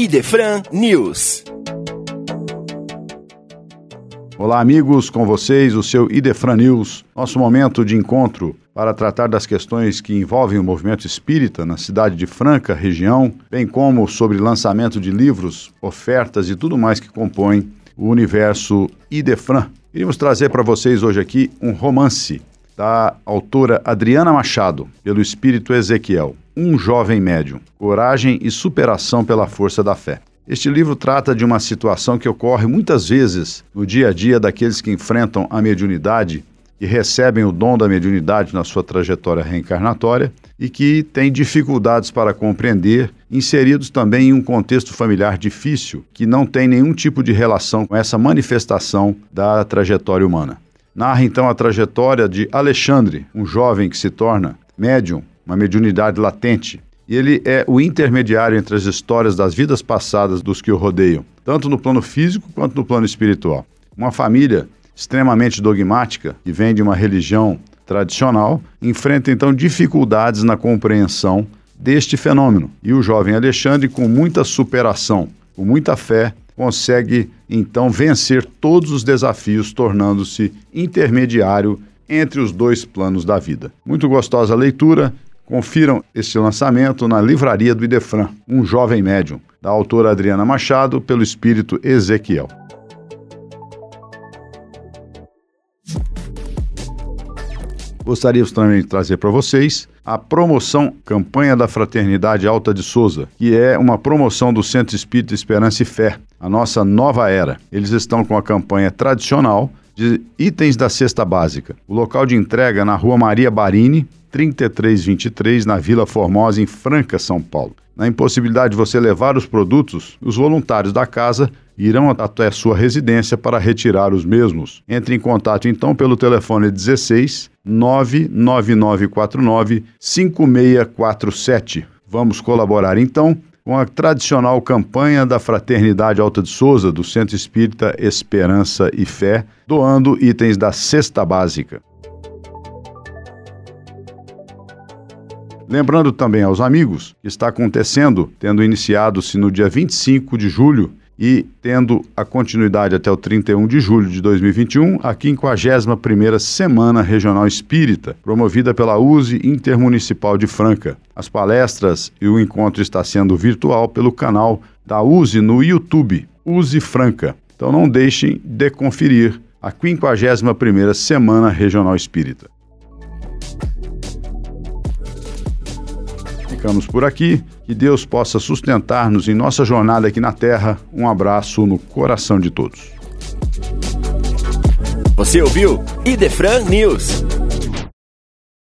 Idefran News. Olá, amigos, com vocês o seu Idefran News, nosso momento de encontro para tratar das questões que envolvem o movimento espírita na cidade de Franca, região, bem como sobre lançamento de livros, ofertas e tudo mais que compõe o universo Idefran. Queríamos trazer para vocês hoje aqui um romance da autora Adriana Machado, pelo espírito Ezequiel, Um Jovem Médium, Coragem e Superação pela Força da Fé. Este livro trata de uma situação que ocorre muitas vezes no dia a dia daqueles que enfrentam a mediunidade e recebem o dom da mediunidade na sua trajetória reencarnatória e que têm dificuldades para compreender, inseridos também em um contexto familiar difícil que não tem nenhum tipo de relação com essa manifestação da trajetória humana. Narra então a trajetória de Alexandre, um jovem que se torna médium, uma mediunidade latente, e ele é o intermediário entre as histórias das vidas passadas dos que o rodeiam, tanto no plano físico quanto no plano espiritual. Uma família extremamente dogmática, que vem de uma religião tradicional, enfrenta então dificuldades na compreensão deste fenômeno. E o jovem Alexandre, com muita superação, com muita fé, consegue então vencer todos os desafios, tornando-se intermediário entre os dois planos da vida. Muito gostosa a leitura, Confiram este lançamento na livraria do Idefran, Um Jovem Médium, da autora Adriana Machado, pelo espírito Ezequiel. Gostaríamos também de trazer para vocês a promoção Campanha da Fraternidade Alta de Souza, que é uma promoção do Centro Espírita Esperança e Fé, a nossa nova era. Eles estão com a campanha tradicional de itens da cesta básica. O local de entrega é na rua Maria Barini, 3323, na Vila Formosa, em Franca, São Paulo. Na impossibilidade de você levar os produtos, os voluntários da casa irão até sua residência para retirar os mesmos. Entre em contato então pelo telefone 16 99949 5647. Vamos colaborar então com a tradicional campanha da Fraternidade Alta de Souza do Centro Espírita Esperança e Fé, doando itens da cesta básica. Lembrando também aos amigos que está acontecendo, tendo iniciado-se no dia 25 de julho e tendo a continuidade até o 31 de julho de 2021, a 51ª Semana Regional Espírita, promovida pela USE Intermunicipal de Franca. As palestras e o encontro está sendo virtual pelo canal da USE no YouTube, USE Franca. Então não deixem de conferir a 51ª Semana Regional Espírita. Ficamos por aqui. Que Deus possa sustentar-nos em nossa jornada aqui na Terra. Um abraço no coração de todos. Você ouviu Idefran News.